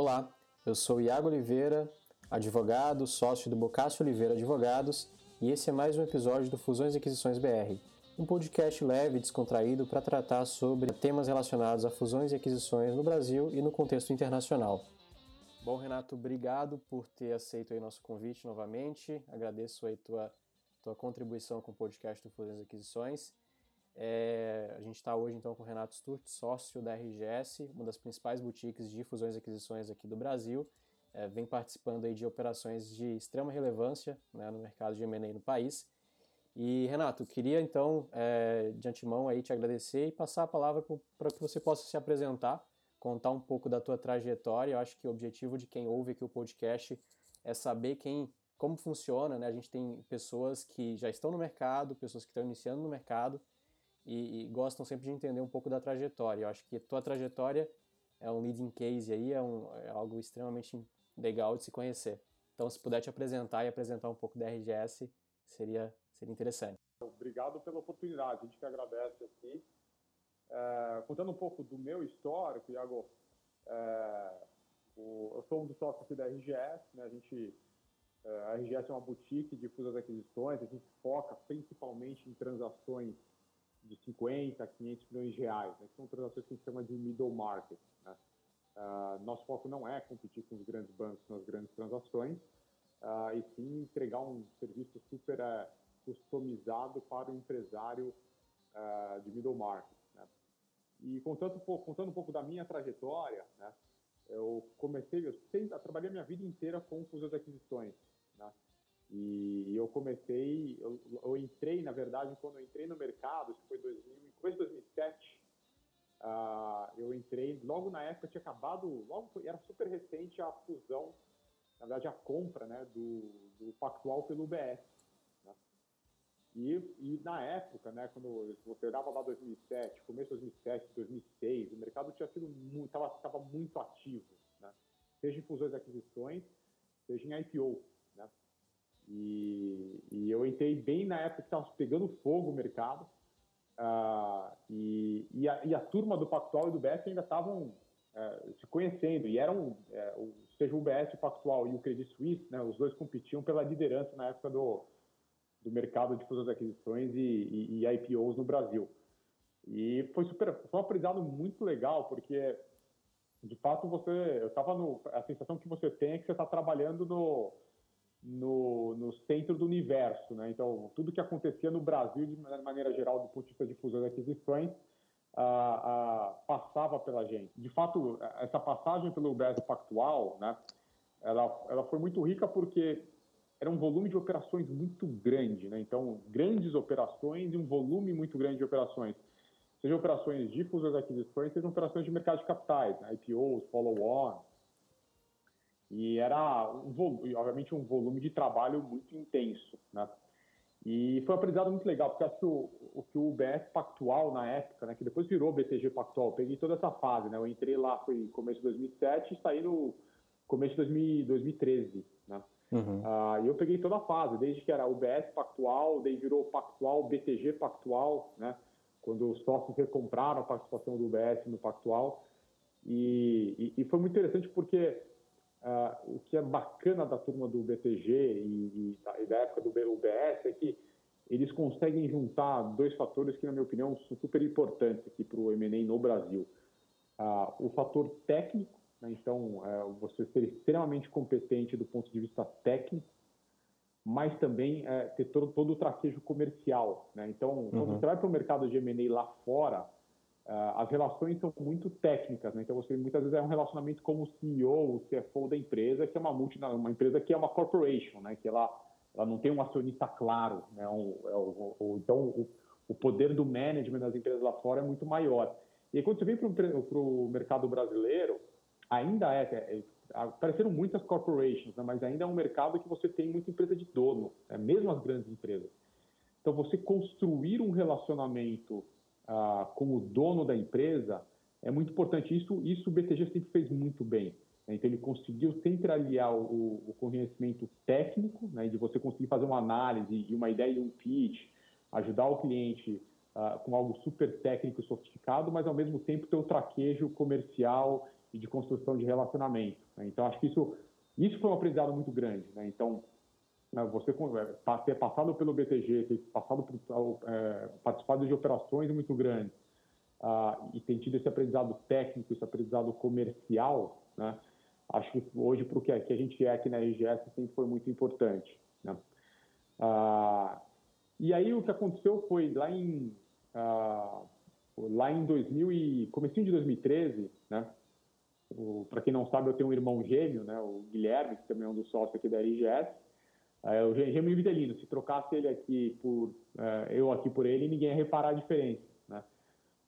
Olá, eu sou Iago Oliveira, advogado, sócio do Bocassi Oliveira Advogados, e esse é mais um episódio do Fusões e Aquisições BR, um podcast leve e descontraído para tratar sobre temas relacionados a fusões e aquisições no Brasil e no contexto internacional. Bom, Renato, obrigado por ter aceito aí nosso convite novamente. Agradeço aí tua tua contribuição com o podcast do Fusões e Aquisições. É, a gente está hoje então com o Renato Sturt, sócio da RGS, uma das principais boutiques de fusões e aquisições aqui do Brasil. É, vem participando aí de operações de extrema relevância né, no mercado de M&A no país. E Renato, queria então é, de antemão aí te agradecer e passar a palavra para que você possa se apresentar, contar um pouco da tua trajetória. Eu acho que o objetivo de quem ouve aqui o podcast é saber quem como funciona, né? A gente tem pessoas que já estão no mercado, pessoas que estão iniciando no mercado e, e gostam sempre de entender um pouco da trajetória. Eu acho que a tua trajetória é um leading case aí, é, um, é algo extremamente legal de se conhecer. Então, se puder te apresentar e apresentar um pouco da RGS, seria, seria interessante. Obrigado pela oportunidade, a gente que agradece aqui. É, contando um pouco do meu histórico, Iago, é, o, eu sou um dos sócios aqui da RGS, né, a gente é, a RGS é uma boutique de fusas aquisições, a gente foca principalmente em transações de 50 a 500 milhões de reais, né, que são transações que a gente chama de middle market. Né? Uh, nosso foco não é competir com os grandes bancos nas grandes transações, uh, e sim entregar um serviço super uh, customizado para o empresário de middle market. Né? E contando, contando um pouco da minha trajetória, né, eu comecei, eu sempre, trabalhei a minha vida inteira com fusas de aquisições. Né? E eu comecei, eu, eu, entrei, na verdade, quando eu entrei no mercado, isso foi 2000, começo de 2007, uh, eu entrei, logo na época tinha acabado, logo era super recente a fusão, na verdade a compra né, do, do Pactual pelo UBS. Né? E, e na época, né, quando você olhava lá 2007, começo de 2007, 2006, o mercado tinha sido muito, estava muito ativo, né? seja em fusões e aquisições, seja em IPO. E, e eu entrei bem na época que estava pegando fogo o mercado. Uh, e, e, a, e, a, turma do Pactual e do BS ainda estavam uh, se conhecendo. E eram, uh, seja o BS, o Pactual e o Credit Suisse, né, os dois competiam pela liderança na época do, do mercado de fusões aquisições e, e, IPOs no Brasil. E foi super, foi um aprendizado muito legal, porque de fato você, eu estava no, a sensação que você tem é que você está trabalhando no no, no centro do universo. Né? Então, tudo que acontecia no Brasil, de maneira geral, do ponto de vista de fusões e aquisições, ah, ah, passava pela gente. De fato, essa passagem pelo Brasil Pactual, né, ela, ela foi muito rica porque era um volume de operações muito grande. Né? Então, grandes operações e um volume muito grande de operações. Sejam operações de fusões e aquisições, sejam operações de mercado de capitais, né? IPOs, follow-on, e era, um volume, obviamente, um volume de trabalho muito intenso, né? E foi um aprendizado muito legal, porque acho que o, o, que o BS Pactual na época, né, que depois virou BTG Pactual, eu peguei toda essa fase, né? Eu entrei lá, foi começo de 2007 e saí no começo de 2013, né? Uhum. Ah, e eu peguei toda a fase, desde que era o BS Pactual, daí virou Pactual, BTG Pactual, né? Quando os sócios recompraram a participação do UBS no Pactual. E, e, e foi muito interessante porque Uh, o que é bacana da turma do BTG e, e, da época do UBS é que eles conseguem juntar dois fatores que, na minha opinião, são super importantes aqui para o M&A no Brasil. Uh, o fator técnico, né? então, uh, você ser extremamente competente do ponto de vista técnico, mas também uh, ter todo, todo o traquejo comercial. Né? Então, quando uhum. você vai para o mercado de M&A lá fora, as relações são muito técnicas, né? então você muitas vezes é um relacionamento como o CEO, o CFO da empresa, que é uma uma empresa que é uma corporation, né? que ela, ela não tem um acionista claro, né? Um, é então o, o, poder do management das empresas lá fora é muito maior. E quando você vem para o mercado brasileiro, ainda é, é, é, apareceram muitas corporations, né? mas ainda é um mercado que você tem muita empresa de dono, né? mesmo as grandes empresas. Então você construir um relacionamento ah, como dono da empresa é muito importante. Isso, isso o BTG sempre fez muito bem. Né? Então, ele conseguiu sempre aliar o, o conhecimento técnico, né? de você conseguir fazer uma análise e uma ideia e um pitch, ajudar o cliente ah, com algo super técnico e sofisticado, mas ao mesmo tempo ter o traquejo comercial e de construção de relacionamento. Né? Então, acho que isso, isso foi um aprendizado muito grande. Né? Então, né, você é, ter passado pelo BTG, ter passado por, é, participado de operações muito grandes uh, e ter tido esse aprendizado técnico, esse aprendizado comercial, né? acho que hoje para o que, a gente é aqui na RGS sempre foi muito importante. Né? Uh, e aí o que aconteceu foi lá em uh, lá em 2000 e comecinho de 2013, né? Para quem não sabe, eu tenho um irmão gêmeo, né? O Guilherme, que também é um dos sócios aqui da RGS. É, o gêmeo Videlino. Se trocasse ele aqui por é, eu aqui por ele, ninguém ia reparar a diferença, né?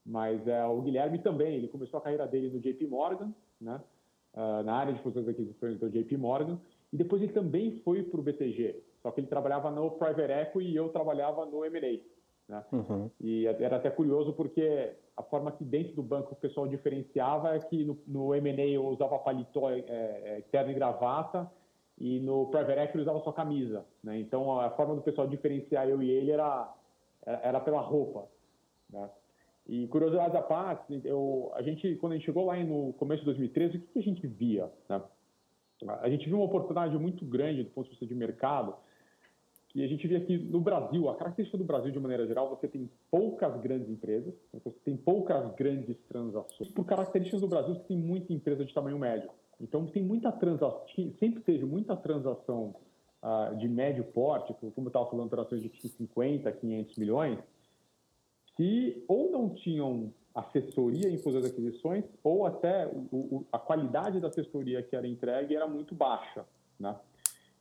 Mas é, o Guilherme também, ele começou a carreira dele no JP Morgan, né? Uh, na área de fusões e aquisições do JP Morgan, e depois ele também foi para o BTG, só que ele trabalhava no Private Equity e eu trabalhava no M&A. Né? Uhum. E era até curioso porque a forma que dentro do banco o pessoal diferenciava é que no, no M&A eu usava paletó é, é, terno e gravata e no Private Equity usava só camisa. Né? Então a forma do pessoal diferenciar eu e ele era, era pela roupa. Né? E curiosidade à parte, eu, a gente, quando a gente chegou lá no começo de 2013, o que, que a gente via? Né? A gente viu uma oportunidade muito grande do ponto de vista de mercado, que a gente vê aqui no Brasil, a característica do Brasil de maneira geral, você tem poucas grandes empresas, você tem poucas grandes transações. Por características do Brasil, você tem muita empresa de tamanho médio. Então tem muita transação, sempre teve muita transação uh, de médio porte, como eu estava falando, transações de 50, 500 milhões, que ou não tinham assessoria em e aquisições, ou até o, o, a qualidade da assessoria que era entregue era muito baixa. Né?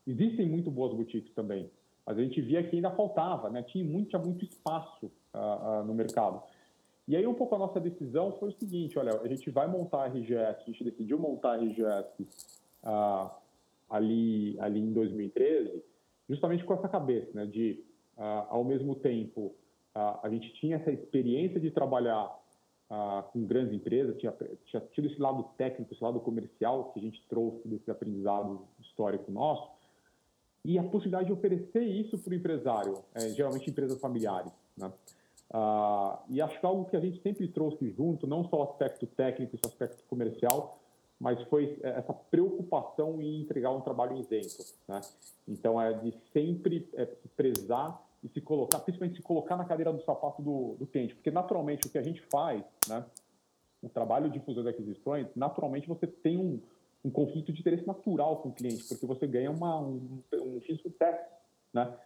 Existem muito boas boutiques também, mas a gente via que ainda faltava, né? tinha, muito, tinha muito espaço uh, uh, no mercado. E aí um pouco a nossa decisão foi o seguinte, olha, a gente vai montar a RGS, a gente decidiu montar a RGS uh, ali, ali em 2013, justamente com essa cabeça, né, de, ao mesmo tempo, a gente tinha essa experiência de trabalhar com grandes empresas, tinha, tinha tido esse lado técnico, esse lado comercial que a gente trouxe desse aprendizado histórico nosso, e a possibilidade de oferecer isso para o empresário, é, geralmente empresas familiares. Né? Ah, e acho que algo que a gente sempre trouxe junto, não só o aspecto técnico, esse aspecto comercial, mas foi essa preocupação em entregar um trabalho isento. Né? Então, é de sempre é, se prezar e se colocar, principalmente se colocar na cadeira do sapato do, do cliente, porque naturalmente o que a gente faz, né, o trabalho de fusão de aquisições, naturalmente você tem um, um conflito de interesse natural com o cliente, porque você ganha uma, um, um técnico, né?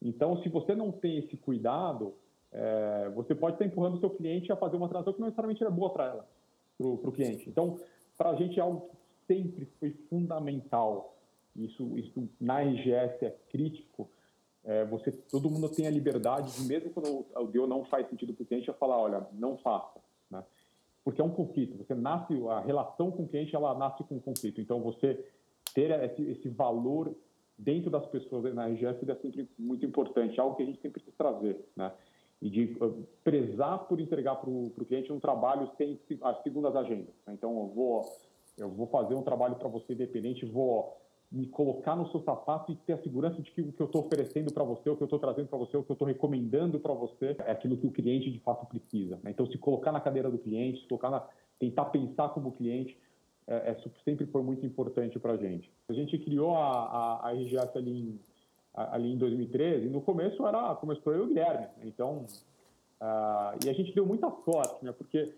Então, se você não tem esse cuidado, é, você pode estar empurrando o seu cliente a fazer uma transação que não necessariamente é boa para ela, para o cliente. Então, para a gente é algo que sempre foi fundamental. Isso, isso na RGS é crítico. É, você, todo mundo tem a liberdade de, mesmo quando o deal não faz sentido para o cliente, a falar, olha, não faça porque é um conflito. Você nasce, a relação com o cliente, ela nasce com um conflito. Então, você ter esse, esse valor dentro das pessoas na RGS é sempre muito importante, algo que a gente sempre quis trazer, né? E de uh, prezar por entregar para o cliente um trabalho sem as segundas agendas. Né? Então, eu vou, eu vou fazer um trabalho para você independente, vou me colocar no seu sapato e ter a segurança de que o que eu estou oferecendo para você, o que eu estou trazendo para você, o que eu estou recomendando para você é aquilo que o cliente de fato precisa. Né? Então, se colocar na cadeira do cliente, se colocar na, tentar pensar como cliente, é, é sempre foi muito importante para a gente. A gente criou a, a, a RGS ali em, ali em 2013 e no começo era começou eu e o Guilherme. Então, uh, e a gente deu muita sorte, né? Porque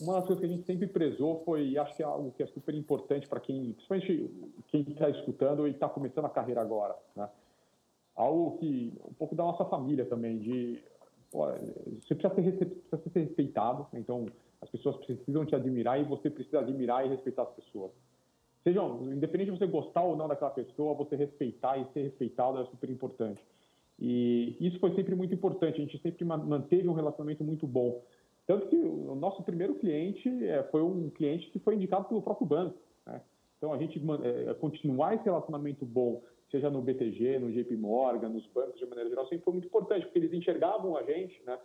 uma das coisas que a gente sempre prezou foi, acho que é algo que é super importante para quem, principalmente quem está escutando e está começando a carreira agora, né? Algo que, um pouco da nossa família também, de, pô, você precisa ser, precisa ser respeitado, então as pessoas precisam te admirar e você precisa admirar e respeitar as pessoas. Sejam, independente de você gostar ou não daquela pessoa, você respeitar e ser respeitado é super importante. E isso foi sempre muito importante, a gente sempre manteve um relacionamento muito bom. Tanto que o nosso primeiro cliente é, foi um cliente que foi indicado pelo próprio banco. Né? Então, a gente é, continuar esse relacionamento bom, seja no BTG, no JP Morgan, nos bancos de maneira geral, sempre foi muito importante, porque eles enxergavam a gente né,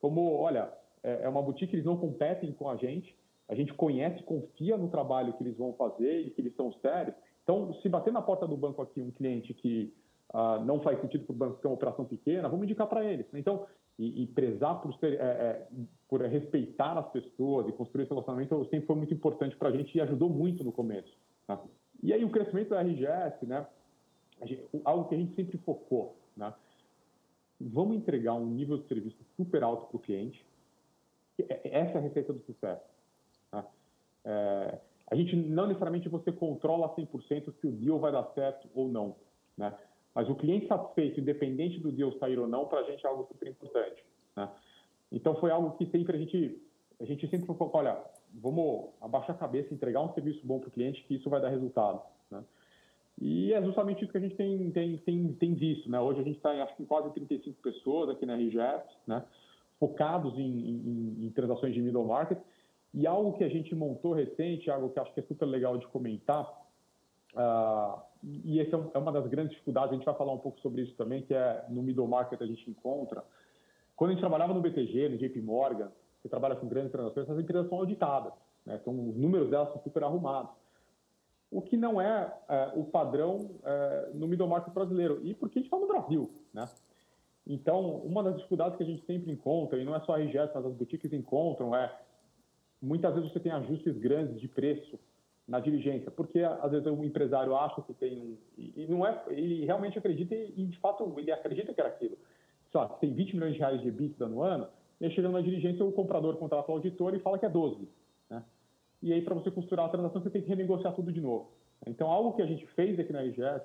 como, olha, é, é uma boutique, eles não competem com a gente, a gente conhece, confia no trabalho que eles vão fazer e que eles são sérios. Então, se bater na porta do banco aqui um cliente que ah, não faz sentido para o banco ter uma operação pequena, vamos indicar para eles. Então, e, e prezar por, ser, é, é, por respeitar as pessoas e construir esse relacionamento sempre foi muito importante para a gente e ajudou muito no começo. Né? E aí o crescimento da RGS, né, algo que a gente sempre focou, né, vamos entregar um nível de serviço super alto para o cliente, essa é a receita do sucesso. É, a gente não necessariamente você controla 100% se o deal vai dar certo ou não, né? Mas o cliente satisfeito, independente do deal sair ou não, para a gente é algo super importante. Né? Então foi algo que sempre a gente, a gente sempre falou, olha, vamos abaixar a cabeça, entregar um serviço bom para o cliente, que isso vai dar resultado. Né? E é justamente isso que a gente tem, tem, tem, tem visto. Né? Hoje a gente está em, acho que quase 35 pessoas aqui na RGF, né? focados em, em, em transações de middle market. E algo que a gente montou recente, algo que acho que é super legal de comentar, uh, e essa é, é uma das grandes dificuldades, a gente vai falar um pouco sobre isso também, que é no middle market a gente encontra. Quando a gente trabalhava no BTG, no JP Morgan, você trabalha com grandes transações, essas empresas são auditadas, né? então os números delas são super arrumados. O que não é, é o padrão é, no middle market brasileiro, e porque a gente está no Brasil. Né? Então, uma das dificuldades que a gente sempre encontra, e não é só a RGS, mas as boutiques encontram, é muitas vezes você tem ajustes grandes de preço na diligência, porque às vezes o empresário acha que tem um, e não é, ele realmente acredita e de fato ele acredita que era aquilo. Só tem 20 milhões de reais de EBITDA no ano, e chegando na diligência o comprador contrata o auditor e fala que é 12, né? E aí para você costurar a transação você tem que renegociar tudo de novo. Então algo que a gente fez aqui na IGS,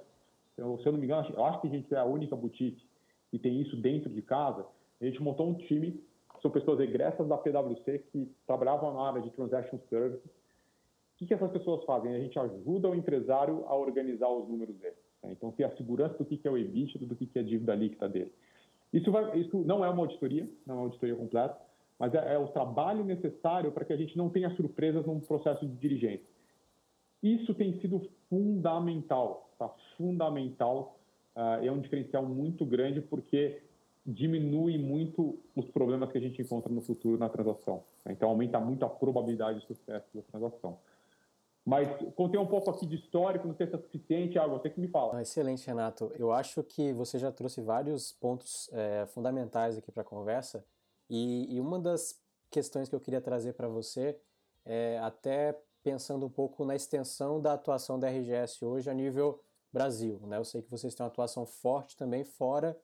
se eu não me engano, eu acho que a gente é a única boutique que tem isso dentro de casa. A gente montou um time, são pessoas egressas da PwC que trabalhavam na área de transaction services que, que essas pessoas fazem? A gente ajuda o empresário a organizar os números dele. Né? Então, ter a segurança do que, que é o EBITDA, do que, que é a dívida líquida dele. Isso, vai, isso não é uma auditoria, não é uma auditoria completa, mas é, é o trabalho necessário para que a gente não tenha surpresas no processo de diligência. Isso tem sido fundamental, tá? fundamental. Uh, é um diferencial muito grande porque diminui muito os problemas que a gente encontra no futuro na transação. Né? Então, aumenta muito a probabilidade de sucesso da transação. Mas contei um pouco aqui de histórico, não sei se é suficiente, algo você que me fala. Excelente, Renato. Eu acho que você já trouxe vários pontos é, fundamentais aqui para a conversa. E, e, uma das questões que eu queria trazer para você é até pensando um pouco na extensão da atuação da RGS hoje a nível Brasil. Né? Eu sei que vocês têm uma atuação forte também fora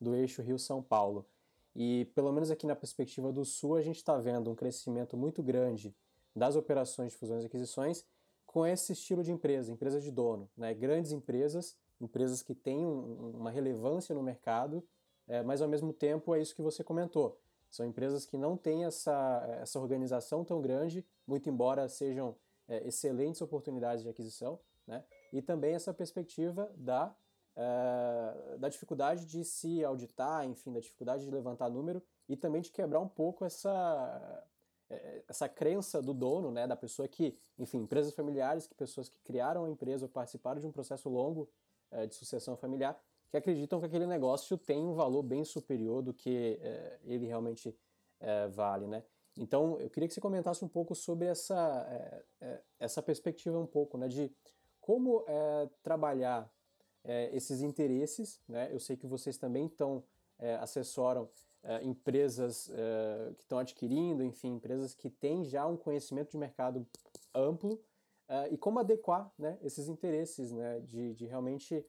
do eixo Rio-São Paulo. E pelo menos aqui na perspectiva do Sul, a gente está vendo um crescimento muito grande das operações de fusões e aquisições com esse estilo de empresa, empresa de dono, né? grandes empresas, empresas que têm um, uma relevância no mercado, é, mas ao mesmo tempo é isso que você comentou. São empresas que não têm essa, essa organização tão grande, muito embora sejam é, excelentes oportunidades de aquisição, né? e também essa perspectiva da, é, da dificuldade de se auditar, enfim, da dificuldade de levantar número e também de quebrar um pouco essa, é, essa crença do dono, né, da pessoa que, enfim, empresas familiares, que pessoas que criaram a empresa ou participaram de um processo longo é, de sucessão familiar, que acreditam que aquele negócio tem um valor bem superior do que é, ele realmente é, vale, né? Então, eu queria que você comentasse um pouco sobre essa, essa perspectiva um pouco, né, de como trabalhar esses interesses, né? Eu sei que vocês também estão assessoram é, empresas é, que estão adquirindo, enfim, empresas que têm já um conhecimento de mercado amplo é, e como adequar né, esses interesses, né, de, de realmente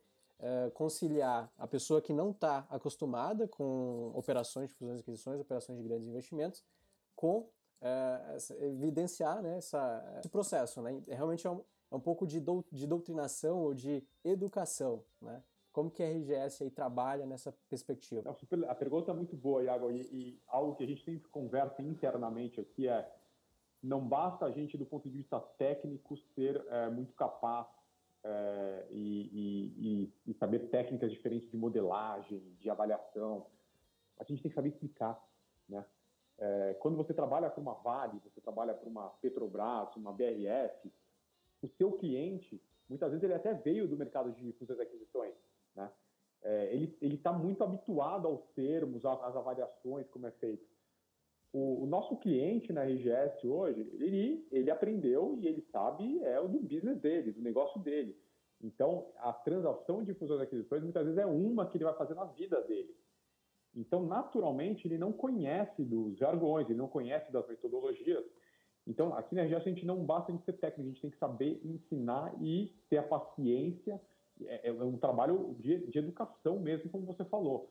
conciliar a pessoa que não está acostumada com operações de fusões e aquisições, operações de grandes investimentos, com evidenciar né, essa, esse processo. Né? Realmente é um, é um pouco de, do, de doutrinação ou de educação, né? Como que a RGS aí trabalha nessa perspectiva? a pergunta é muito boa, Iago, e, e, algo que a gente sempre conversa internamente aqui é não basta a gente, do ponto de vista técnico, ser é, muito capaz é, e, e, e, saber técnicas diferentes de modelagem, de avaliação. A gente tem que saber explicar, né? É, quando você trabalha para uma Vale, você trabalha para uma Petrobras, uma BRF, o seu cliente, muitas vezes ele até veio do mercado de fusões e aquisições, né? É, ele está muito habituado aos termos, às avaliações, como é feito. O, o, nosso cliente na RGS hoje, ele, ele aprendeu e ele sabe é o do business dele, do negócio dele. Então, a transação de fusões e aquisições muitas vezes é uma que ele vai fazer na vida dele. Então, naturalmente, ele não conhece dos jargões, ele não conhece das metodologias. Então, aqui na RGS a gente não basta de ser técnico, a gente tem que saber ensinar e ter a paciência. É, é um trabalho de, de educação mesmo, como você falou.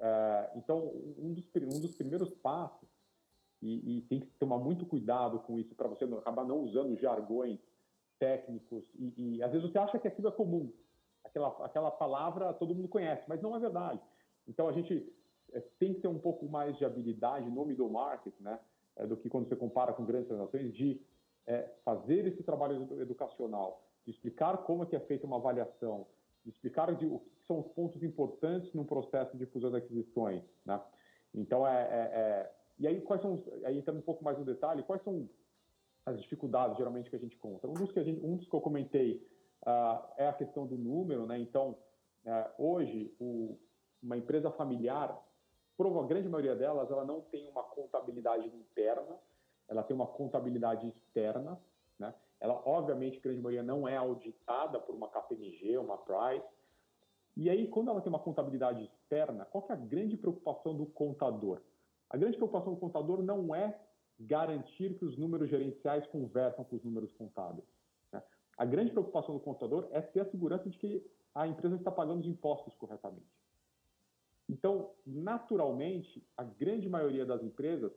É, então, um dos, um dos primeiros passos, e, e, tem que tomar muito cuidado com isso para você não, acabar não usando jargões técnicos, e, e, às vezes você acha que aquilo é comum, aquela, aquela palavra todo mundo conhece, mas não é verdade. Então, a gente é, tem que ter um pouco mais de habilidade no middle market, né, é, do que quando você compara com grandes transações, de é, fazer esse trabalho educacional, de explicar como é que é feita uma avaliação, de explicar de, o que são os pontos importantes no processo de fusão de aquisições, né? Então, é, é, é, e aí quais são, aí entrando um pouco mais no detalhe, quais são as dificuldades geralmente que a gente conta? Um dos que, gente, um dos que eu comentei uh, é a questão do número, né? Então, uh, hoje, o, uma empresa familiar, a grande maioria delas, ela não tem uma contabilidade interna, ela tem uma contabilidade externa, né? Ela, obviamente, a grande maioria não é auditada por uma KPMG, uma Price. E aí, quando ela tem uma contabilidade externa, qual é a grande preocupação do contador? A grande preocupação do contador não é garantir que os números gerenciais conversam com os números contábeis. Né? A grande preocupação do contador é ter a segurança de que a empresa está pagando os impostos corretamente. Então, naturalmente, a grande maioria das empresas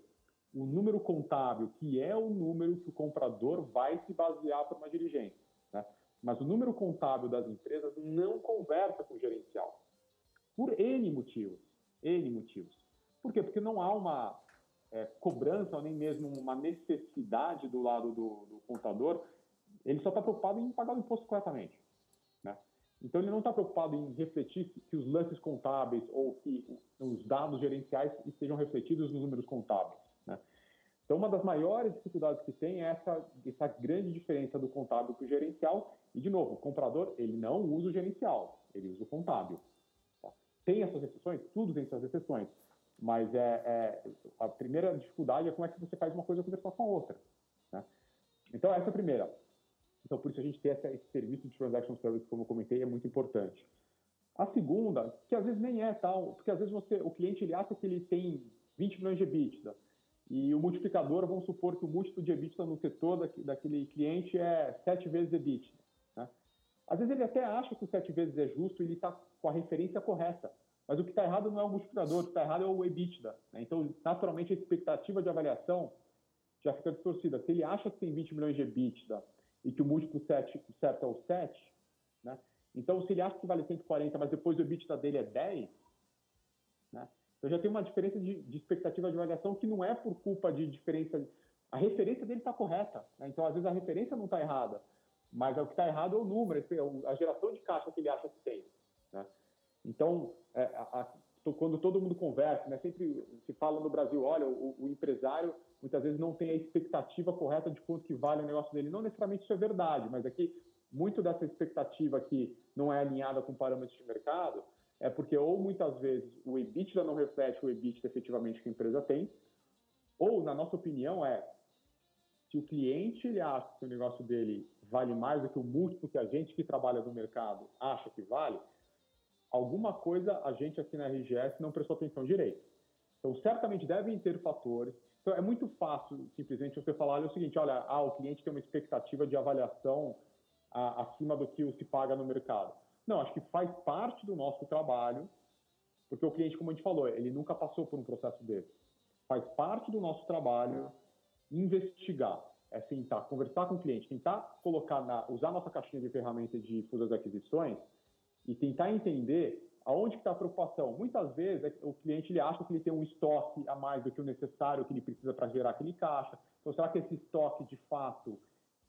o número contábil, que é o número que o comprador vai se basear para uma diligência. Né? Mas o número contábil das empresas não conversa com o gerencial. Por N motivos. N motivos. Por quê? Porque não há uma é, cobrança, nem mesmo uma necessidade do lado do, do contador. Ele só está preocupado em pagar o imposto corretamente. Né? Então, ele não está preocupado em refletir que os lances contábeis ou que os dados gerenciais estejam refletidos nos números contábeis. Então, uma das maiores dificuldades que tem é essa, essa grande diferença do contábil para o gerencial. E, de novo, o comprador ele não usa o gerencial, ele usa o contábil. Tá? Tem essas exceções? Tudo tem essas exceções. Mas é, é, a primeira dificuldade é como é que você faz uma coisa conversar com a outra. Né? Então, essa é a primeira. Então, por isso a gente essa, esse serviço de Transaction Service, como eu comentei, é muito importante. A segunda, que às vezes nem é tal, porque às vezes você, o cliente ele acha que ele tem 20 milhões de EBITDA, e o multiplicador, vamos supor que o múltiplo de EBITDA no setor daquele cliente é sete vezes EBITDA. Né? Às vezes ele até acha que o sete vezes é justo e ele está com a referência correta. Mas o que está errado não é o multiplicador, o que está errado é o EBITDA. Né? Então, naturalmente, a expectativa de avaliação já fica distorcida. Se ele acha que tem 20 milhões de EBITDA e que o múltiplo certo é o 7, né? então se ele acha que vale 140, mas depois o EBITDA dele é 10, né? Então já tem uma diferença de, de expectativa de avaliação que não é por culpa de diferença. A referência dele está correta. Né? Então, às vezes, a referência não está errada. Mas é o que está errado é o número, é a geração de caixa que ele acha que tem. Né? Então, é, a, quando todo mundo conversa, né, sempre se fala no Brasil, olha, o, o, empresário muitas vezes não tem a expectativa correta de quanto que vale o negócio dele. Não necessariamente isso é verdade, mas aqui muito dessa expectativa que não é alinhada com parâmetros de mercado é porque ou muitas vezes o EBITDA não reflete o EBITDA efetivamente que a empresa tem, ou, na nossa opinião, é se o cliente ele acha que o negócio dele vale mais do que o múltiplo que a gente que trabalha no mercado acha que vale, alguma coisa a gente aqui na RGS não prestou atenção direito. Então, certamente devem ter fatores. Então, é muito fácil, simplesmente, você falar olha, é o seguinte, olha, ah, o cliente tem uma expectativa de avaliação acima do que se paga no mercado. Não, acho que faz parte do nosso trabalho, porque o cliente, como a gente falou, ele nunca passou por um processo desse. Faz parte do nosso trabalho investigar, é tentar conversar com o cliente, tentar colocar na, usar nossa caixinha de ferramentas de fusões aquisições e tentar entender aonde está a preocupação. Muitas vezes é o cliente ele acha que ele tem um estoque a mais do que o necessário que ele precisa para gerar aquele caixa. Então, será que esse estoque de fato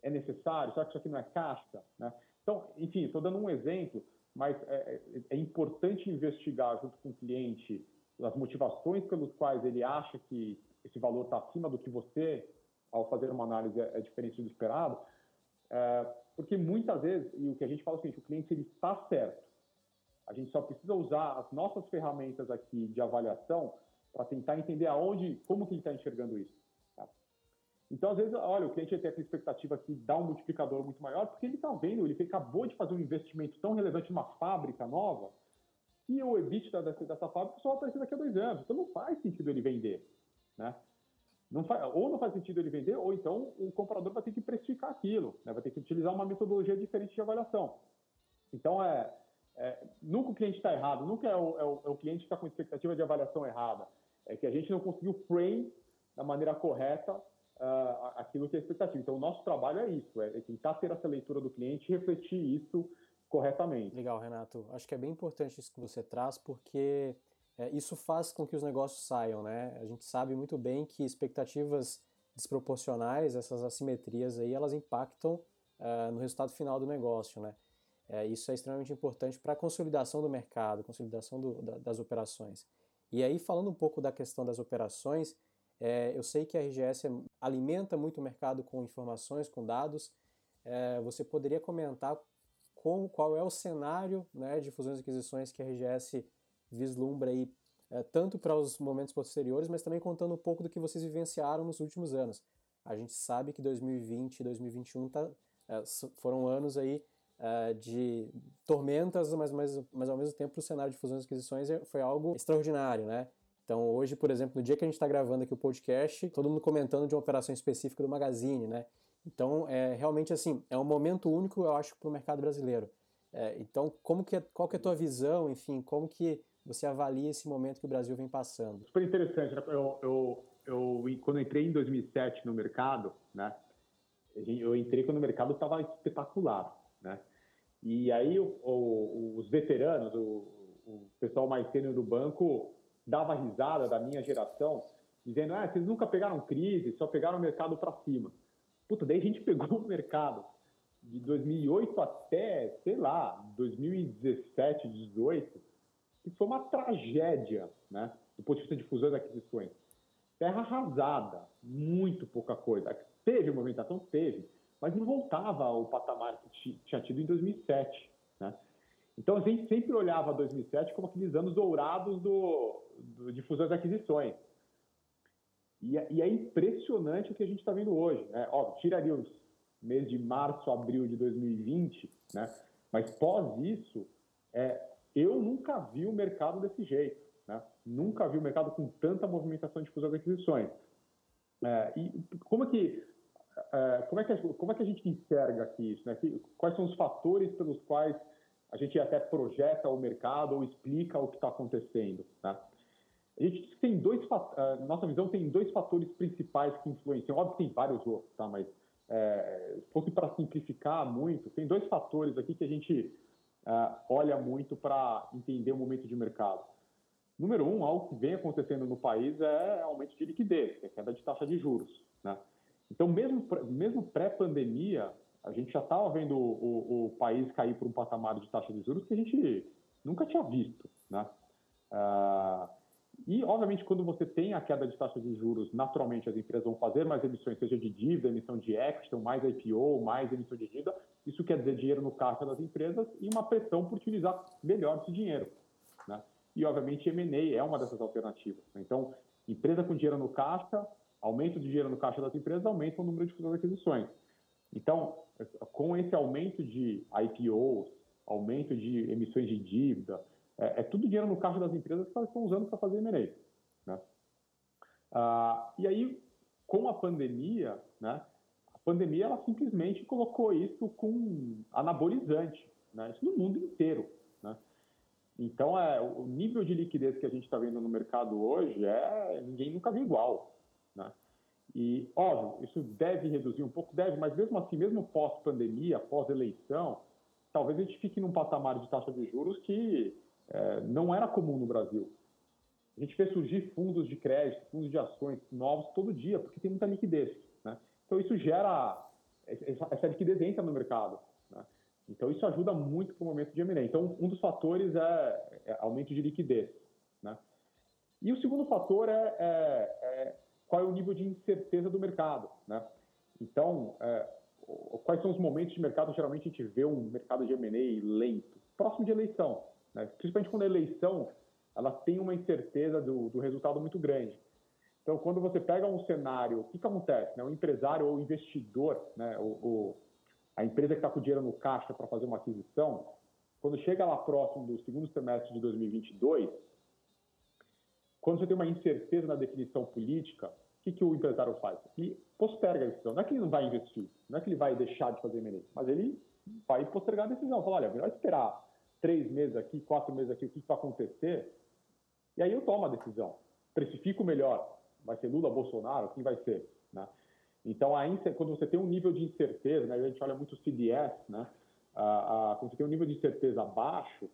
é necessário? Será que isso aqui não é caixa? Né? Então, enfim, estou dando um exemplo, mas é, é, é, importante investigar junto com o cliente as motivações pelas quais ele acha que esse valor está acima do que você, ao fazer uma análise, é, é diferente do esperado, porque muitas vezes, e o que a gente fala é o seguinte, o cliente ele está certo, a gente só precisa usar as nossas ferramentas aqui de avaliação para tentar entender aonde, como que ele está enxergando isso. Então, às vezes, olha, o cliente tem essa expectativa que dá um multiplicador muito maior, porque ele está vendo, ele acabou de fazer um investimento tão relevante numa fábrica nova, e o EBITDA dessa, dessa fábrica só vai aparecer daqui a dois anos. Então não faz sentido ele vender. Né? Não faz, ou não faz sentido ele vender, ou então o comprador vai ter que precificar aquilo, né? vai ter que utilizar uma metodologia diferente de avaliação. Então, é, é nunca o cliente está errado, nunca é o, é o, é o cliente que está com expectativa de avaliação errada. É que a gente não conseguiu frame da maneira correta uh, aquilo que é expectativa. Então, o nosso trabalho é isso, é tentar ter essa leitura do cliente e refletir isso corretamente. Legal, Renato. Acho que é bem importante isso que você traz, porque é, isso faz com que os negócios saiam, né? A gente sabe muito bem que expectativas desproporcionais, essas assimetrias aí, elas impactam uh, no resultado final do negócio, né? É, isso é extremamente importante para a consolidação do mercado, consolidação do, da, das operações. E aí, falando um pouco da questão das operações, é, eu sei que a RGS alimenta muito o mercado com informações, com dados. É, você poderia comentar como, qual é o cenário né, de fusões e aquisições que a RGS vislumbra aí, é, tanto para os momentos posteriores, mas também contando um pouco do que vocês vivenciaram nos últimos anos. A gente sabe que 2020 e 2021 tá, é, foram anos aí é, de tormentas, mas, mas, mas ao mesmo tempo o cenário de fusões e aquisições é, foi algo extraordinário, né? Então hoje, por exemplo, no dia que a gente está gravando aqui o podcast, todo mundo comentando de uma operação específica do Magazine, né? Então, é realmente assim, é um momento único, eu acho, para o mercado brasileiro. É, então, como que, é, qual que é a tua visão, enfim, como que você avalia esse momento que o Brasil vem passando? Super interessante. Eu, eu, eu quando eu entrei em 2007 no mercado, né, eu entrei quando o mercado estava espetacular, né? E aí o, o, os veteranos, o, o pessoal mais sênior do banco dava risada da minha geração, dizendo: ah, vocês nunca pegaram crise, só pegaram o mercado para cima. Puta, daí a gente pegou o mercado de 2008 até, sei lá, 2017, 2018, que foi uma tragédia, né? Do ponto de vista de fusões e aquisições. Terra arrasada, muito pouca coisa. Teve movimentação? Teve, mas não voltava ao patamar que tinha tido em 2007, né? Então a gente sempre olhava 2007 como aqueles anos dourados do, do de fusões e aquisições. E, é, e é impressionante o que a gente está vendo hoje. Né? Ó, tiraria os meses de março, abril de 2020, né? mas pós isso, é, eu nunca vi o mercado desse jeito. Né? Nunca vi o mercado com tanta movimentação de fusões e aquisições. É, e como é que é, como, é que, como é que a gente enxerga aqui isso? Né? Quais são os fatores pelos quais a gente até projeta o mercado ou explica o que está acontecendo? Né? A gente tem dois, nossa visão tem dois fatores principais que influenciam. Óbvio que tem vários outros, tá? Mas é, se fosse para simplificar muito, tem dois fatores aqui que a gente é, olha muito para entender o momento de mercado. Número um, algo que vem acontecendo no país é aumento de liquidez, que é queda de taxa de juros, né? Então, mesmo, mesmo pré-pandemia, a gente já estava vendo o, o, o, país cair para um patamar de taxa de juros que a gente nunca tinha visto, né? Uh, e, obviamente, quando você tem a queda de taxa de juros, naturalmente as empresas vão fazer mais emissões, seja de dívida, emissão de equity, então mais IPO, mais emissão de dívida. Isso quer dizer dinheiro no caixa das empresas e uma pressão por utilizar melhor esse dinheiro. Né? E, obviamente, M&A é uma dessas alternativas. Né? Então, empresa com dinheiro no caixa, aumento de dinheiro no caixa das empresas, aumenta o número de futuras aquisições. Então, com esse aumento de IPOs, aumento de emissões de dívida, é, é, tudo dinheiro no caixa das empresas que elas estão usando para fazer M&A. Né? Ah, e aí, com a pandemia, né, a pandemia ela simplesmente colocou isso com anabolizante, né, isso no mundo inteiro. Né? Então, é, o nível de liquidez que a gente está vendo no mercado hoje é ninguém nunca viu igual. Né? E, óbvio, isso deve reduzir um pouco, deve, mas mesmo assim, mesmo pós-pandemia, pós-eleição, talvez a gente fique num patamar de taxa de juros que é, não era comum no Brasil. A gente vê surgir fundos de crédito, fundos de ações novos todo dia, porque tem muita liquidez. Né? Então, isso gera. Essa liquidez entra no mercado. Né? Então, isso ajuda muito para o momento de M&A. Então, um dos fatores é, é, aumento de liquidez. Né? E o segundo fator é, é, é, qual é o nível de incerteza do mercado. Né? Então, é, quais são os momentos de mercado? Geralmente, a gente vê um mercado de M&A lento, próximo de eleição. Né? Principalmente quando a eleição ela tem uma incerteza do, do resultado muito grande. Então, quando você pega um cenário, o que, que acontece? Né? O empresário ou o investidor, né? o, o a empresa que está com dinheiro no caixa para fazer uma aquisição, quando chega lá próximo do segundo semestre de 2022, quando você tem uma incerteza na definição política, o que, que o empresário faz? Ele posterga a decisão. Não é que ele não vai investir, não é que ele vai deixar de fazer M&A, mas ele vai postergar a decisão. Fala, olha, melhor esperar três meses aqui, quatro meses aqui, o que, vai acontecer? E aí eu tomo a decisão. Precifico melhor. Vai ser Lula, Bolsonaro? Quem vai ser? Né? Então, a, quando você tem um nível de incerteza, né, a gente olha muito o CDS, né, ah, quando você tem um nível de incerteza baixo,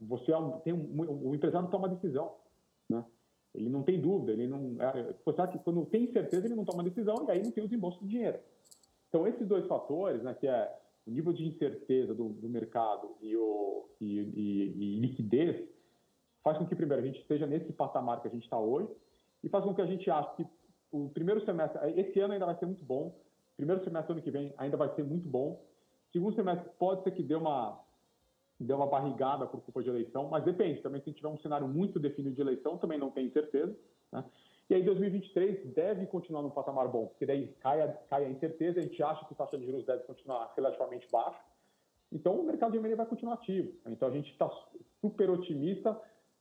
você é tem um, o empresário toma decisão, né? Ele não tem dúvida, ele não, é, que quando tem certeza ele não toma decisão e aí não tem o desembolso de dinheiro. Então esses dois fatores, né, que é o nível de incerteza do, do mercado e, o, e, e, e, liquidez, faz com que primeiro a gente esteja nesse patamar que a gente está hoje e faz com que a gente ache que o primeiro semestre, esse ano ainda vai ser muito bom, primeiro semestre ano que vem ainda vai ser muito bom, segundo semestre pode ser que dê uma deu uma barrigada por culpa de eleição, mas depende também se tiver um cenário muito definido de eleição, também não tenho certeza. Né? E aí 2023 deve continuar num patamar bom, porque daí cai a, cai a incerteza, a gente acha que a taxa de juros deve continuar relativamente baixa, então o mercado de M&A vai continuar ativo. Então a gente está super otimista,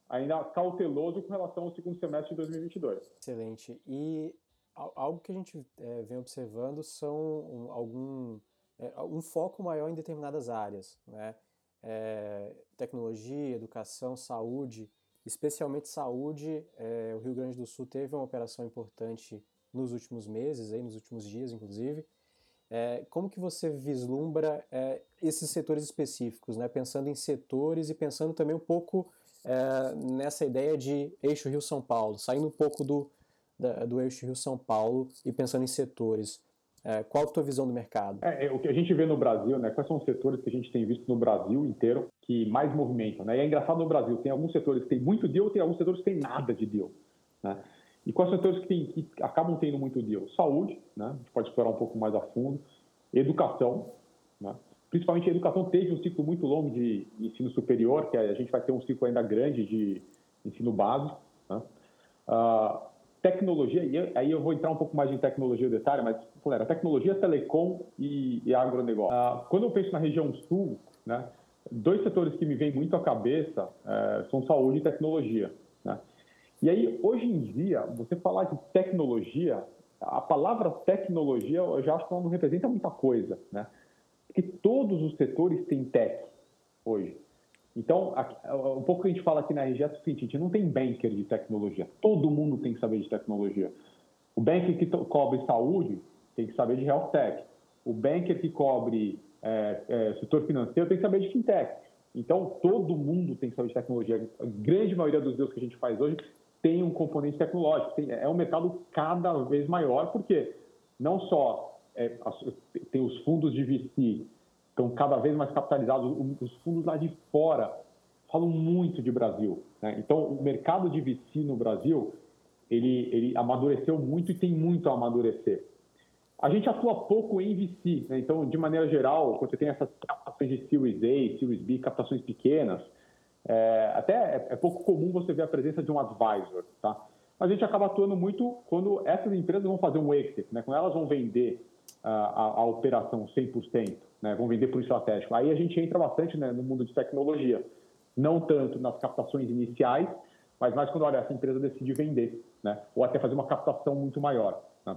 ainda cauteloso com relação ao segundo semestre de 2022. Excelente. E algo que a gente é, vem observando são um, algum é, um foco maior em determinadas áreas, né? é, tecnologia, educação, saúde, especialmente saúde. É, o Rio Grande do Sul teve uma operação importante nos últimos meses, aí, nos últimos dias, inclusive. É, como que você vislumbra é, esses setores específicos, né? pensando em setores e pensando também um pouco nessa ideia de eixo Rio-São Paulo, saindo um pouco do, da, do eixo Rio-São Paulo e pensando em setores. Qual a tua visão do mercado? É, é, o que a gente vê no Brasil, né? Quais são os setores que a gente tem visto no Brasil inteiro que mais movimentam? Né? E é engraçado no Brasil, tem alguns setores que tem muito deal, tem alguns setores que tem nada de deal. Né? E quais setores que, tem, que acabam tendo muito deal? Saúde, né? A gente pode explorar um pouco mais a fundo. Educação, né? Principalmente a educação teve um ciclo muito longo de ensino superior, que a gente vai ter um ciclo ainda grande de ensino básico. Né? Uh, tecnologia, e aí eu vou entrar um pouco mais em tecnologia e detalhe, mas, galera, tecnologia, telecom e, e agronegócio. Ah, quando eu penso na região sul, né, dois setores que me vêm muito à cabeça é, são saúde e tecnologia. Né? E aí, hoje em dia, você falar de tecnologia, a palavra tecnologia, eu já acho que ela não representa muita coisa, né? Porque todos os setores têm tech hoje. Então, um pouco que a gente fala aqui na região é o seguinte, a gente não tem banker de tecnologia. Todo mundo tem que saber de tecnologia. O banker que cobre saúde tem que saber de health tech. O banker que cobre é, é, setor financeiro tem que saber de fintech. Então, todo mundo tem que saber de tecnologia. A grande maioria dos deals que a gente faz hoje tem um componente tecnológico. Tem, é um mercado cada vez maior, porque não só é, tem os fundos de VC estão cada vez mais capitalizados. Os fundos lá de fora falam muito de Brasil. Né? Então, o mercado de VC no Brasil, ele, ele amadureceu muito e tem muito a amadurecer. A gente atua pouco em VC, né? então, de maneira geral, quando você tem essas captações de Series A, Series B, captações pequenas, é, até é, é, pouco comum você ver a presença de um advisor, tá? Mas a gente acaba atuando muito quando essas empresas vão fazer um exit, né? quando elas vão vender uh, a, a operação 100% né, vão vender por estratégico. Aí a gente entra bastante né, no mundo de tecnologia, não tanto nas captações iniciais, mas mais quando olha, essa empresa decide vender, né, ou até fazer uma captação muito maior. Né.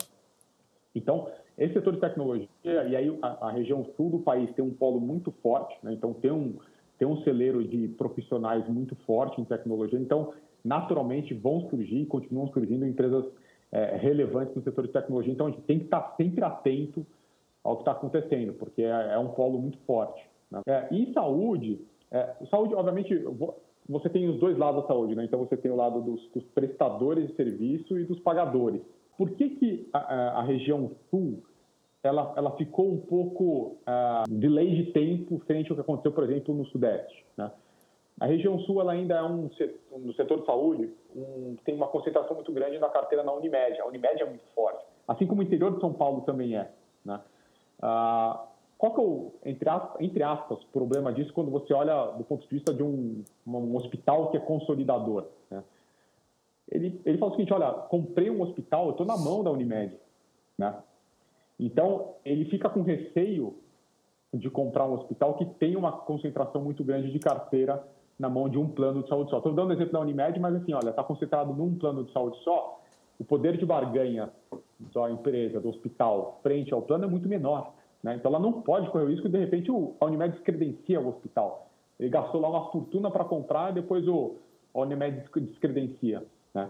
Então, esse setor de tecnologia, e aí a, a, região sul do país tem um polo muito forte, né, então tem um, tem um celeiro de profissionais muito forte em tecnologia, então naturalmente vão surgir, continuam surgindo empresas é, relevantes no setor de tecnologia, então a gente tem que estar sempre atento ao que está acontecendo, porque é, é, um polo muito forte. Né? É, e saúde, é, saúde, obviamente, você tem os dois lados da saúde, né? então você tem o lado dos, dos prestadores de serviço e dos pagadores. Por que, que a, a região sul ela, ela ficou um pouco uh, delay de tempo frente ao que aconteceu, por exemplo, no Sudeste? Né? A região sul ela ainda é um, no setor de saúde, um, tem uma concentração muito grande na carteira na Unimed. A Unimed é muito forte, assim como o interior de São Paulo também é. Né? Ah, qual que é o, entre aspas, entre aspas, problema disso quando você olha do ponto de vista de um, um hospital que é consolidador? Né? Ele, ele fala o seguinte, olha, comprei um hospital, eu estou na mão da Unimed. Né? Então, ele fica com receio de comprar um hospital que tem uma concentração muito grande de carteira na mão de um plano de saúde só. Estou dando exemplo da Unimed, mas assim, olha, está concentrado num plano de saúde só, o poder de barganha da empresa, do hospital, frente ao plano é muito menor. Né? Então, ela não pode correr o risco de, de repente, a Unimed descredencia o hospital. Ele gastou lá uma fortuna para comprar depois o, a Unimed descredencia. Né?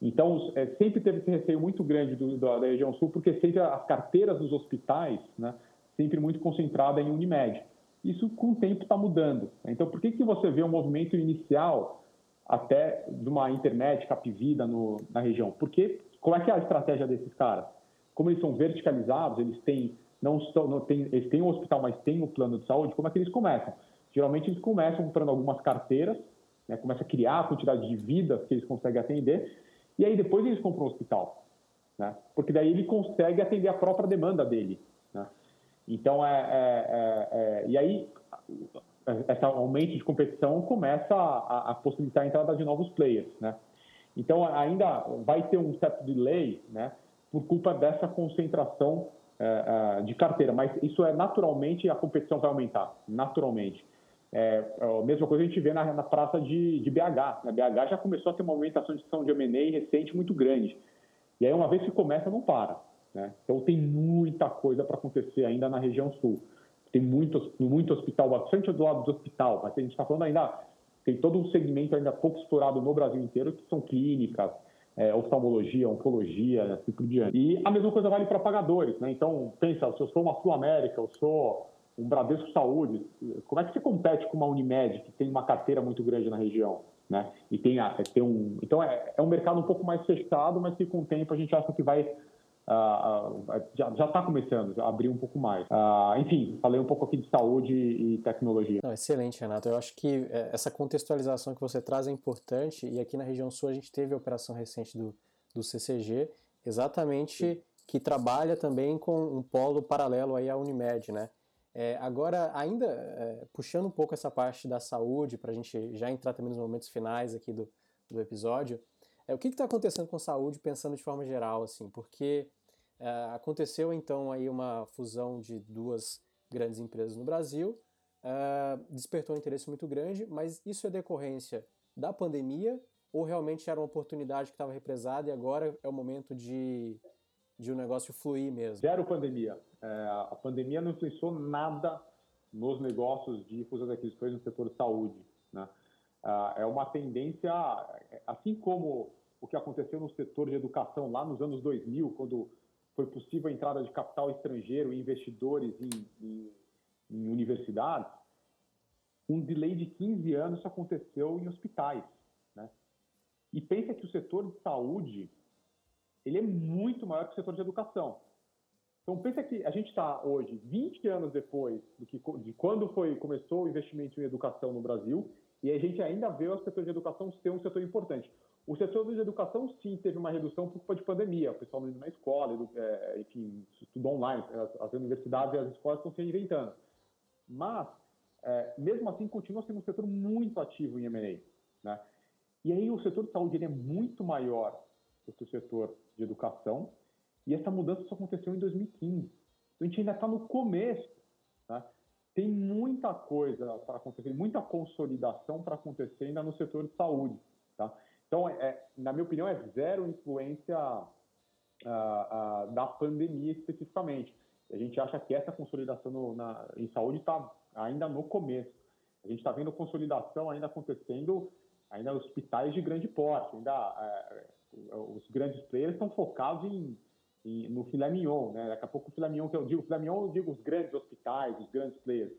Então, é, sempre teve esse receio muito grande do, da, da, região sul, porque sempre as carteiras dos hospitais, né, sempre muito concentrada em Unimed. Isso, com o tempo, está mudando. Então, por que, que você vê um movimento inicial até de uma internet, Capivida, no, na região? Porque, qual é é a estratégia desses caras? Como eles são verticalizados, eles têm não, não tem, eles têm um hospital, mas têm um plano de saúde, como é que eles começam? Geralmente eles começam comprando algumas carteiras, né, começa a criar a quantidade de vidas que eles conseguem atender, e aí depois eles compram um hospital. Né? Porque daí ele consegue atender a própria demanda dele. Né? Então, é, é, é, é e aí esse aumento de competição começa a, a, possibilitar a entrada de novos players. Né? Então, ainda vai ter um certo delay né, por culpa dessa concentração é, é, de carteira, mas isso é naturalmente, a competição vai aumentar, naturalmente. É, a mesma coisa a gente vê na, na praça de, de BH. A né? BH já começou a ter uma aumentação de ação de M&A recente muito grande. E aí, uma vez que começa, não para. Né? Então, tem muita coisa para acontecer ainda na região sul. Tem muito, muito hospital, bastante do lado do hospital, mas a gente está falando ainda, tem todo um segmento ainda pouco explorado no Brasil inteiro, que são clínicas, é, oftalmologia, oncologia, assim por diante. E a mesma coisa vale para pagadores. Né? Então, pensa, se eu sou uma Sul América, eu sou um Bradesco Saúde, como é que você compete com uma Unimed, que tem uma carteira muito grande na região? Né? E tem, tem um, então é, é um mercado um pouco mais fechado, mas que com o tempo a gente acha que vai uh, uh, já está começando a abrir um pouco mais. Uh, enfim, falei um pouco aqui de saúde e tecnologia. Não, excelente, Renato. Eu acho que é, essa contextualização que você traz é importante e aqui na região sul a gente teve a operação recente do, do CCG, exatamente Sim. que trabalha também com um polo paralelo aí à Unimed, né? É, agora, ainda é, puxando um pouco essa parte da saúde, para a gente já entrar também nos momentos finais aqui do, do episódio, é, o que está acontecendo com saúde pensando de forma geral, assim, porque é, aconteceu então aí uma fusão de duas grandes empresas no Brasil, é, despertou um interesse muito grande, mas isso é decorrência da pandemia ou realmente era uma oportunidade que estava represada e agora é o momento de de o um negócio fluir mesmo? Zero pandemia. É, a pandemia não influenciou nada nos negócios de fusão e aquisições no setor de saúde. Né? Ah, é uma tendência, assim como o que aconteceu no setor de educação lá nos anos 2000, quando foi possível a entrada de capital estrangeiro e investidores em, em, em universidades, um delay de 15 anos aconteceu em hospitais. Né? E pensa que o setor de saúde ele é muito maior que o setor de educação. Então pensa que a gente está hoje, 20 anos depois do que, de quando foi, começou o investimento em educação no Brasil, e a gente ainda vê o setor de educação ser um setor importante. O setor de educação, sim, teve uma redução por culpa de pandemia, o pessoal não indo na escola, é, enfim, estudo online, as, as, universidades e as escolas estão se reinventando. Mas, é, mesmo assim, continua sendo um setor muito ativo em M&A. Né? E aí o setor de saúde ele é muito maior do setor de educação, e essa mudança só aconteceu em 2015. Então, a gente ainda está no começo. Tá? Tem muita coisa para acontecer, muita consolidação para acontecer ainda no setor de saúde. Tá? Então, é, na minha opinião, é zero influência uh, uh, da pandemia especificamente. A gente acha que essa consolidação no, na, em saúde está ainda no começo. A gente está vendo consolidação ainda acontecendo ainda hospitais de grande porte, ainda é, os grandes players estão focados em, em, no filé mignon, né? Daqui a pouco o filé mignon, que eu digo, filé mignon, eu digo os grandes hospitais, os grandes players.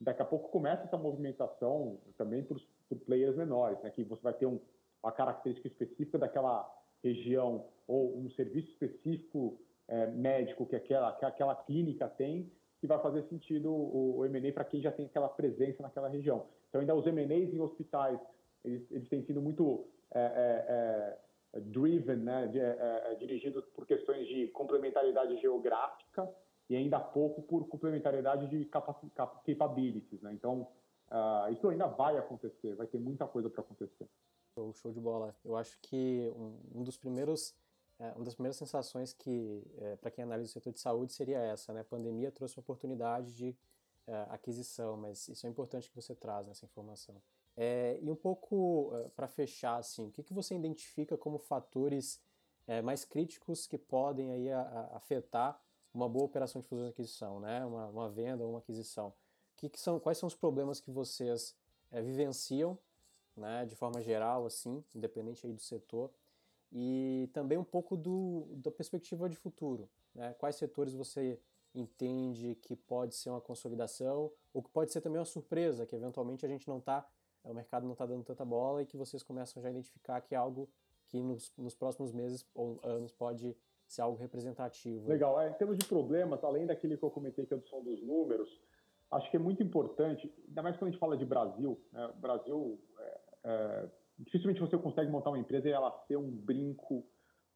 Daqui a pouco começa essa movimentação também para os players menores, né? Que você vai ter um, uma característica específica daquela região ou um serviço específico é, médico que aquela, que aquela clínica tem que vai fazer sentido o, o M&A para quem já tem aquela presença naquela região. Então, ainda os M&As em hospitais, eles, eles têm sido muito é, é, é driven, né, de, é, é, dirigido por questões de complementaridade geográfica e ainda pouco por complementaridade de capabilities. Né? Então, uh, isso ainda vai acontecer, vai ter muita coisa para acontecer. Show, de bola. Eu acho que um, um dos primeiros é, uma das primeiras sensações que, para quem analisa o setor de saúde, seria essa, né? A pandemia trouxe uma oportunidade de aquisição, mas isso é importante que você traz nessa informação. É, e um pouco uh, para fechar, assim, o que, que você identifica como fatores é, mais críticos que podem aí a, a afetar uma boa operação de fusão e aquisição, né? uma, uma venda ou uma aquisição? Que que são, quais são os problemas que vocês é, vivenciam, né, de forma geral, assim, independente aí do setor, e também um pouco do, da perspectiva de futuro. Né? Quais setores você entende que pode ser uma consolidação ou que pode ser também uma surpresa, que eventualmente a gente não está, o mercado não está dando tanta bola e que vocês começam já a identificar que é algo que nos, nos próximos meses ou anos pode ser algo representativo. Legal. É, em termos de problemas, além daquele que eu comentei que é do som dos números, acho que é muito importante, ainda mais quando a gente fala de Brasil, né? o Brasil, é, é, dificilmente você consegue montar uma empresa e ela ser um brinco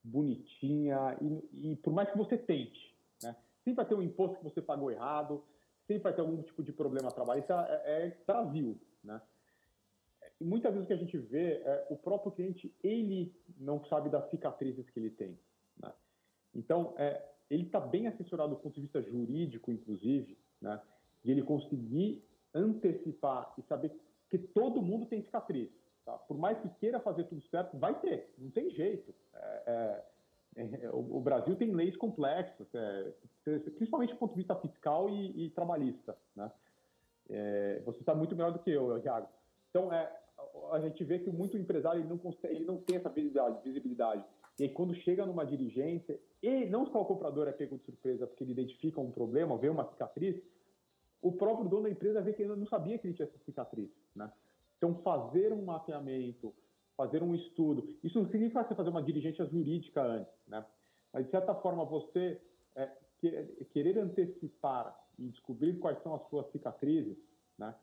bonitinha, e, e por mais que você tente, né? sempre vai ter um imposto que você pagou errado, sempre vai ter algum tipo de problema trabalhista, é, é Brasil, né? E muitas vezes o que a gente vê é o próprio cliente, ele não sabe das cicatrizes que ele tem. Né? Então, é, ele está bem assessorado do ponto de vista jurídico, inclusive, né? de ele conseguir antecipar e saber que todo mundo tem cicatriz. Tá? Por mais que queira fazer tudo certo, vai ter, não tem jeito. É, é, é o, o, Brasil tem leis complexas, é, principalmente do ponto de vista fiscal e, e trabalhista. Né? É, você está muito melhor do que eu, Thiago. Então, é, a gente vê que muito empresário ele não, consegue, ele não tem essa visibilidade. E aí, quando chega numa dirigência, e não só o comprador é pego de surpresa porque ele identifica um problema, vê uma cicatriz, o próprio dono da empresa vê que ele não sabia que ele tinha essa cicatriz. Né? Então, fazer um mapeamento, fazer um estudo, isso não significa você fazer uma diligência jurídica antes, né? mas, de certa forma, você é, querer antecipar e descobrir quais são as suas cicatrizes, né?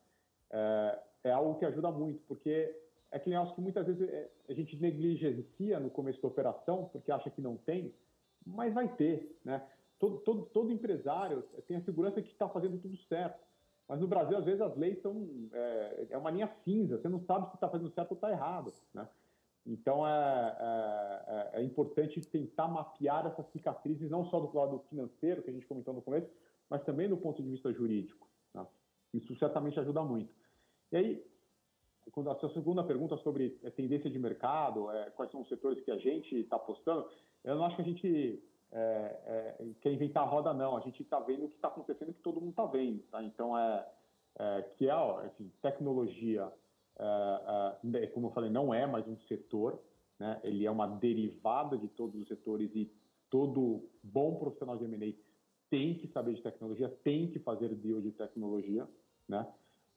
É, é algo que ajuda muito, porque é que acho que muitas vezes é, a gente negligencia no começo da operação, porque acha que não tem, mas vai ter, né? todo, todo, todo empresário tem a segurança que está fazendo tudo certo. Mas no Brasil, às vezes, as leis são. É, é uma linha cinza, você não sabe se está fazendo certo ou está errado. Né? Então, é, é, é, é, importante tentar mapear essas cicatrizes, não só do lado financeiro, que a gente comentou no começo, mas também do ponto de vista jurídico. Né? Isso certamente ajuda muito. E aí, quando a sua segunda pergunta sobre a tendência de mercado, é, quais são os setores que a gente está apostando, eu não acho que a gente é, é, quer inventar a roda, não. A gente está vendo o que está acontecendo, que todo mundo está vendo. Tá? Então, é, é, que é, ó, assim, tecnologia, é, é, como eu falei, não é mais um setor, né? ele é uma derivada de todos os setores e todo bom profissional de M&A tem que saber de tecnologia, tem que fazer deal de tecnologia, né?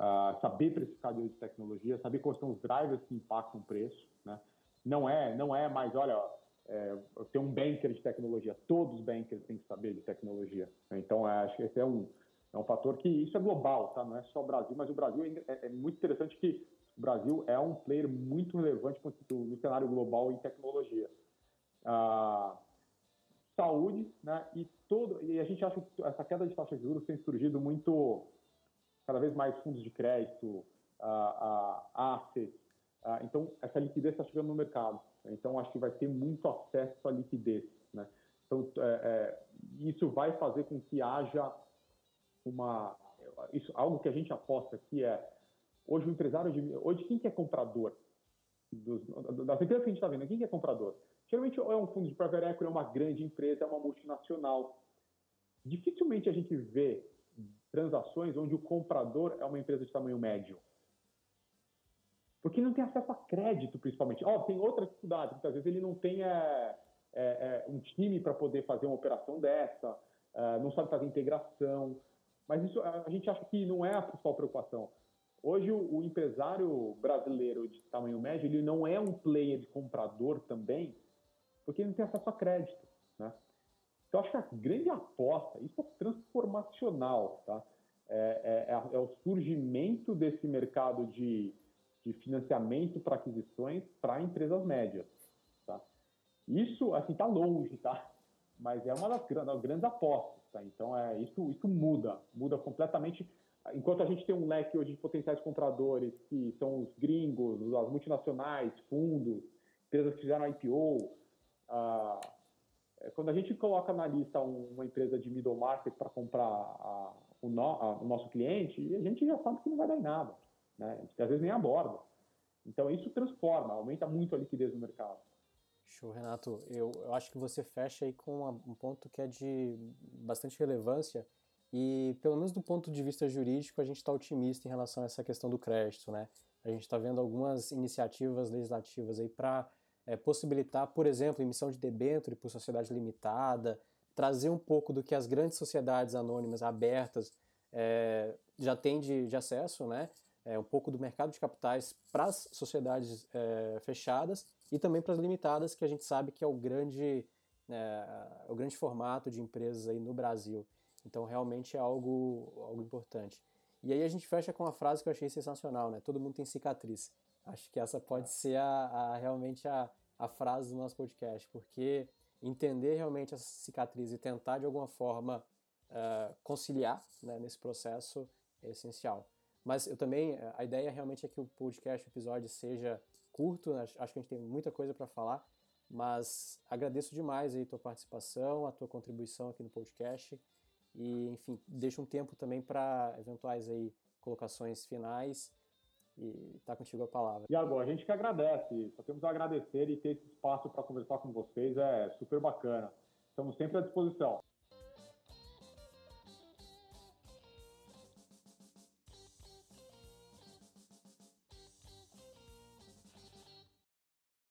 Uh, saber precificar de tecnologia, saber quais são os drivers que impactam o preço, né? Não é, não é mais, olha, é, ter um banker de tecnologia. Todos os bankers têm que saber de tecnologia. Então, é, acho que esse é um, é um fator que isso é global, tá? Não é só o Brasil, mas o Brasil é, é muito interessante que o Brasil é um player muito relevante no cenário global em tecnologia. Ah, saúde, né? E todo e a gente acha que essa queda de taxa de juros tem surgido muito cada vez mais fundos de crédito, ah, assets. Ah, então essa liquidez está chegando no mercado. Então, acho que vai ter muito acesso à liquidez. Né? Então, é, é, isso vai fazer com que haja uma. Isso, algo que a gente aposta aqui é. Hoje, o empresário. De, hoje, quem que é comprador? Dos, das empresas que a gente está vendo, quem que é comprador? Geralmente, é um fundo de private equity, é uma grande empresa, é uma multinacional. Dificilmente a gente vê transações onde o comprador é uma empresa de tamanho médio porque não tem acesso a crédito, principalmente. Ó, oh, tem outra dificuldade, muitas vezes ele não tem é, é, um time para poder fazer uma operação dessa, é, não sabe fazer integração, mas isso a gente acha que não é a principal preocupação. Hoje o, o empresário brasileiro de tamanho médio ele não é um player de comprador também, porque ele não tem acesso a crédito, né? Então acho que a grande aposta, isso é transformacional, tá? É, é, é, é o surgimento desse mercado de de financiamento para aquisições para empresas médias. Tá? Isso, assim, está longe, tá? Mas é uma das, das grandes apostas, tá? Então, é, isso, isso muda, muda completamente. Enquanto a gente tem um leque hoje de potenciais compradores, que são os gringos, as multinacionais, fundos, empresas que fizeram IPO, ah, é, quando a gente coloca na lista uma empresa de middle market para comprar a, o, no, a, o nosso cliente a gente já sabe que não vai dar em nada. Né? A gente às vezes nem aborda. Então isso transforma, aumenta muito a liquidez no mercado. Show, Renato. Eu, eu acho que você fecha aí com um ponto que é de bastante relevância e, pelo menos do ponto de vista jurídico, a gente está otimista em relação a essa questão do crédito, né? A gente está vendo algumas iniciativas legislativas aí para é, possibilitar, por exemplo, emissão de debênture por sociedade limitada, trazer um pouco do que as grandes sociedades anônimas abertas é, já têm de, de acesso, né? É, um pouco do mercado de capitais para as sociedades é, fechadas e também para as limitadas, que a gente sabe que é o grande, é, o grande formato de empresas aí no Brasil. Então, realmente é algo, algo importante. E aí a gente fecha com uma frase que eu achei sensacional, né? Todo mundo tem cicatriz. Acho que essa pode ser a, a realmente a, a frase do nosso podcast, porque entender realmente essa cicatriz e tentar de alguma forma uh, conciliar né, nesse processo é essencial. Mas eu também, a ideia realmente é que o podcast, o episódio seja curto, né? acho que a gente tem muita coisa para falar, mas agradeço demais aí a tua participação, a tua contribuição aqui no podcast e, enfim, deixa um tempo também para eventuais aí colocações finais e está contigo a palavra. Agora, a gente que agradece, só temos a agradecer e ter esse espaço para conversar com vocês é super bacana. Estamos sempre à disposição.